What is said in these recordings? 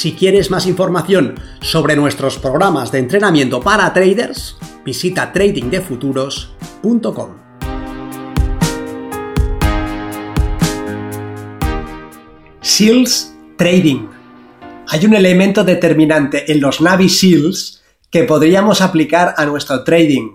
Si quieres más información sobre nuestros programas de entrenamiento para traders, visita tradingdefuturos.com. SEALS Trading. Hay un elemento determinante en los Navy SEALs que podríamos aplicar a nuestro trading.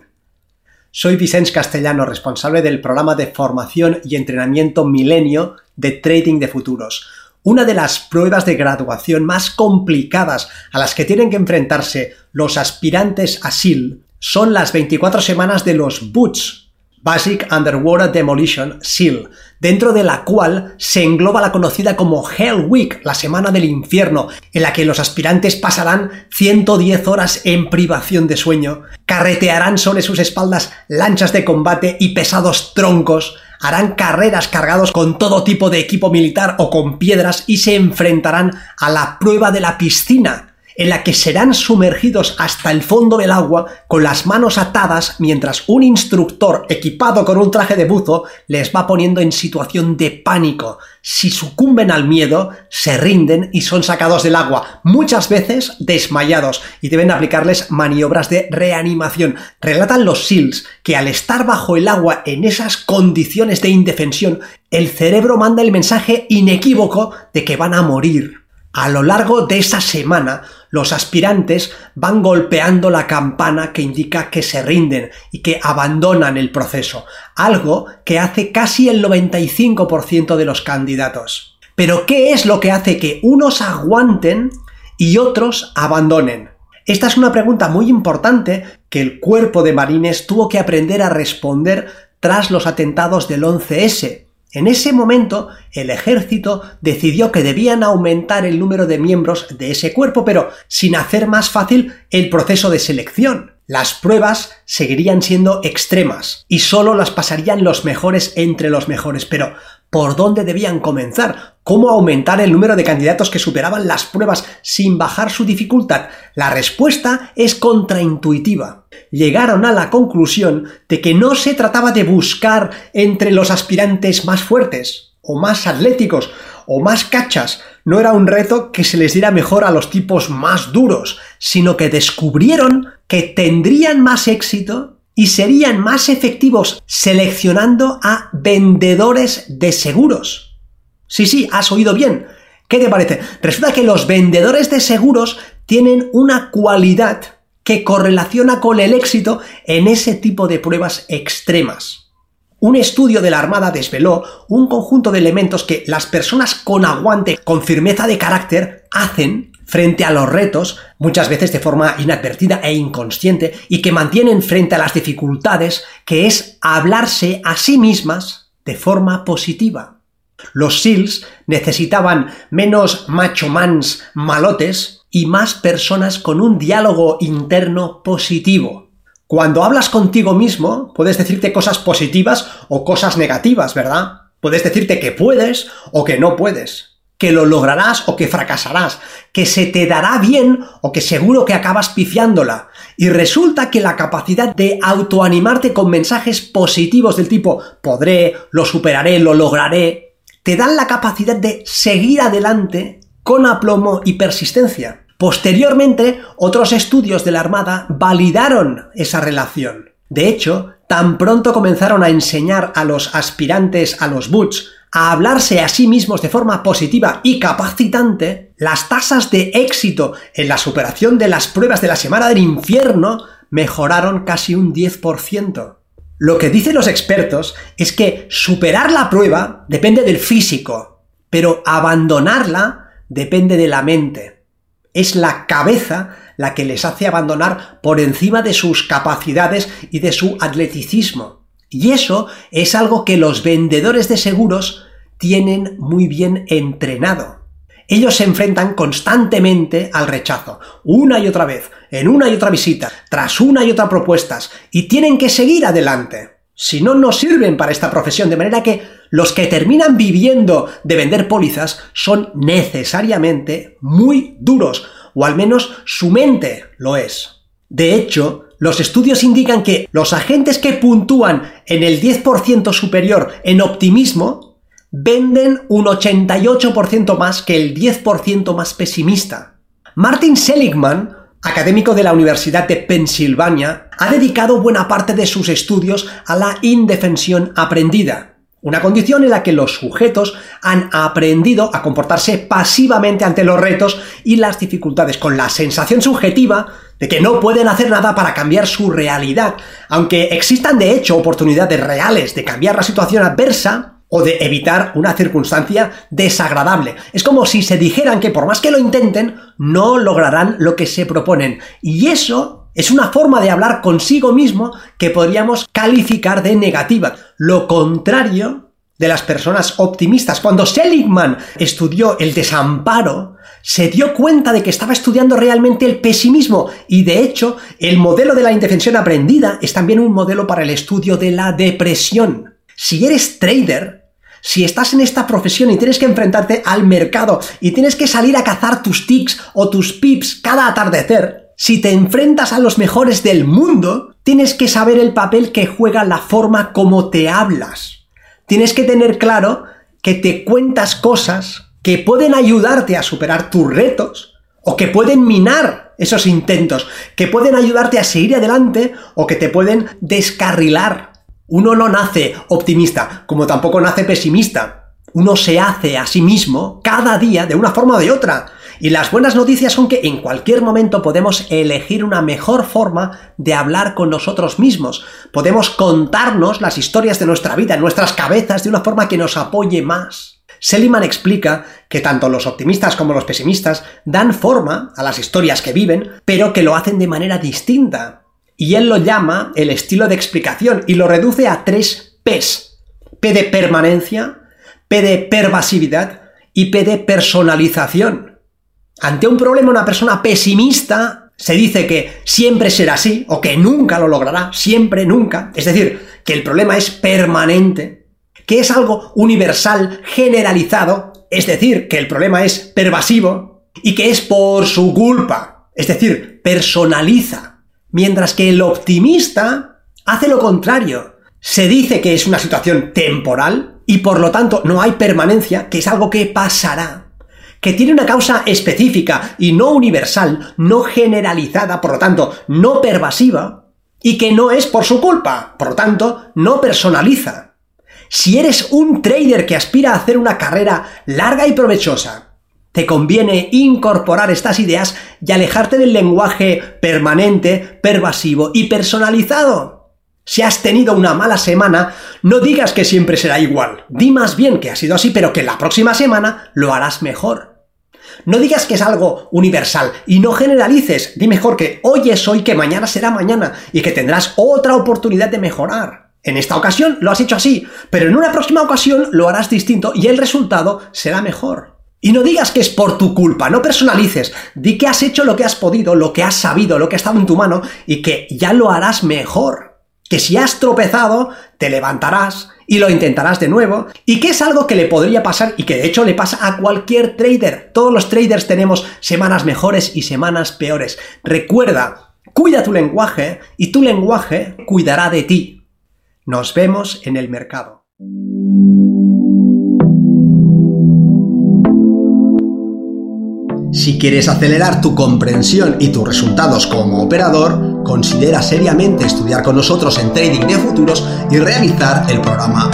Soy Vicente Castellano, responsable del programa de formación y entrenamiento Milenio de Trading de Futuros una de las pruebas de graduación más complicadas a las que tienen que enfrentarse los aspirantes a SEAL son las 24 semanas de los BUTS, Basic Underwater Demolition SEAL, dentro de la cual se engloba la conocida como Hell Week, la semana del infierno, en la que los aspirantes pasarán 110 horas en privación de sueño, carretearán sobre sus espaldas lanchas de combate y pesados troncos, harán carreras cargados con todo tipo de equipo militar o con piedras y se enfrentarán a la prueba de la piscina, en la que serán sumergidos hasta el fondo del agua con las manos atadas mientras un instructor equipado con un traje de buzo les va poniendo en situación de pánico. Si sucumben al miedo, se rinden y son sacados del agua, muchas veces desmayados, y deben aplicarles maniobras de reanimación. Relatan los SEALs que al estar bajo el agua en esas condiciones de indefensión, el cerebro manda el mensaje inequívoco de que van a morir. A lo largo de esa semana, los aspirantes van golpeando la campana que indica que se rinden y que abandonan el proceso, algo que hace casi el 95% de los candidatos. Pero ¿qué es lo que hace que unos aguanten y otros abandonen? Esta es una pregunta muy importante que el cuerpo de marines tuvo que aprender a responder tras los atentados del 11S, en ese momento, el ejército decidió que debían aumentar el número de miembros de ese cuerpo, pero sin hacer más fácil el proceso de selección. Las pruebas seguirían siendo extremas y solo las pasarían los mejores entre los mejores, pero ¿por dónde debían comenzar? ¿Cómo aumentar el número de candidatos que superaban las pruebas sin bajar su dificultad? La respuesta es contraintuitiva llegaron a la conclusión de que no se trataba de buscar entre los aspirantes más fuertes, o más atléticos, o más cachas, no era un reto que se les diera mejor a los tipos más duros, sino que descubrieron que tendrían más éxito y serían más efectivos seleccionando a vendedores de seguros. Sí, sí, has oído bien. ¿Qué te parece? Resulta que los vendedores de seguros tienen una cualidad que correlaciona con el éxito en ese tipo de pruebas extremas. Un estudio de la Armada desveló un conjunto de elementos que las personas con aguante, con firmeza de carácter, hacen frente a los retos, muchas veces de forma inadvertida e inconsciente, y que mantienen frente a las dificultades, que es hablarse a sí mismas de forma positiva. Los SEALs necesitaban menos macho mans malotes y más personas con un diálogo interno positivo. Cuando hablas contigo mismo, puedes decirte cosas positivas o cosas negativas, ¿verdad? Puedes decirte que puedes o que no puedes, que lo lograrás o que fracasarás, que se te dará bien o que seguro que acabas pifiándola. Y resulta que la capacidad de autoanimarte con mensajes positivos del tipo podré, lo superaré, lo lograré, te dan la capacidad de seguir adelante con aplomo y persistencia. Posteriormente, otros estudios de la Armada validaron esa relación. De hecho, tan pronto comenzaron a enseñar a los aspirantes a los boots a hablarse a sí mismos de forma positiva y capacitante, las tasas de éxito en la superación de las pruebas de la semana del infierno mejoraron casi un 10%. Lo que dicen los expertos es que superar la prueba depende del físico, pero abandonarla depende de la mente es la cabeza la que les hace abandonar por encima de sus capacidades y de su atleticismo. Y eso es algo que los vendedores de seguros tienen muy bien entrenado. ellos se enfrentan constantemente al rechazo, una y otra vez, en una y otra visita, tras una y otra propuestas, y tienen que seguir adelante. Si no, no sirven para esta profesión, de manera que los que terminan viviendo de vender pólizas son necesariamente muy duros, o al menos su mente lo es. De hecho, los estudios indican que los agentes que puntúan en el 10% superior en optimismo venden un 88% más que el 10% más pesimista. Martin Seligman, académico de la Universidad de Pensilvania, ha dedicado buena parte de sus estudios a la indefensión aprendida, una condición en la que los sujetos han aprendido a comportarse pasivamente ante los retos y las dificultades, con la sensación subjetiva de que no pueden hacer nada para cambiar su realidad, aunque existan de hecho oportunidades reales de cambiar la situación adversa o de evitar una circunstancia desagradable. Es como si se dijeran que por más que lo intenten, no lograrán lo que se proponen. Y eso es una forma de hablar consigo mismo que podríamos calificar de negativa. Lo contrario de las personas optimistas. Cuando Seligman estudió el desamparo, se dio cuenta de que estaba estudiando realmente el pesimismo y de hecho el modelo de la indefensión aprendida es también un modelo para el estudio de la depresión. Si eres trader, si estás en esta profesión y tienes que enfrentarte al mercado y tienes que salir a cazar tus ticks o tus pips cada atardecer, si te enfrentas a los mejores del mundo, tienes que saber el papel que juega la forma como te hablas. Tienes que tener claro que te cuentas cosas que pueden ayudarte a superar tus retos o que pueden minar esos intentos, que pueden ayudarte a seguir adelante o que te pueden descarrilar. Uno no nace optimista, como tampoco nace pesimista. Uno se hace a sí mismo cada día de una forma o de otra. Y las buenas noticias son que en cualquier momento podemos elegir una mejor forma de hablar con nosotros mismos. Podemos contarnos las historias de nuestra vida en nuestras cabezas de una forma que nos apoye más. Seliman explica que tanto los optimistas como los pesimistas dan forma a las historias que viven, pero que lo hacen de manera distinta. Y él lo llama el estilo de explicación y lo reduce a tres P's. P de permanencia, P de pervasividad y P de personalización. Ante un problema, una persona pesimista se dice que siempre será así o que nunca lo logrará, siempre, nunca. Es decir, que el problema es permanente, que es algo universal, generalizado, es decir, que el problema es pervasivo y que es por su culpa, es decir, personaliza. Mientras que el optimista hace lo contrario. Se dice que es una situación temporal y por lo tanto no hay permanencia, que es algo que pasará que tiene una causa específica y no universal, no generalizada, por lo tanto, no pervasiva, y que no es por su culpa, por lo tanto, no personaliza. Si eres un trader que aspira a hacer una carrera larga y provechosa, te conviene incorporar estas ideas y alejarte del lenguaje permanente, pervasivo y personalizado. Si has tenido una mala semana, no digas que siempre será igual. Di más bien que ha sido así, pero que la próxima semana lo harás mejor. No digas que es algo universal y no generalices. Di mejor que hoy es hoy, que mañana será mañana y que tendrás otra oportunidad de mejorar. En esta ocasión lo has hecho así, pero en una próxima ocasión lo harás distinto y el resultado será mejor. Y no digas que es por tu culpa, no personalices. Di que has hecho lo que has podido, lo que has sabido, lo que ha estado en tu mano y que ya lo harás mejor que si has tropezado, te levantarás y lo intentarás de nuevo, y que es algo que le podría pasar y que de hecho le pasa a cualquier trader. Todos los traders tenemos semanas mejores y semanas peores. Recuerda, cuida tu lenguaje y tu lenguaje cuidará de ti. Nos vemos en el mercado. Si quieres acelerar tu comprensión y tus resultados como operador, considera seriamente estudiar con nosotros en Trading de Futuros y realizar el programa.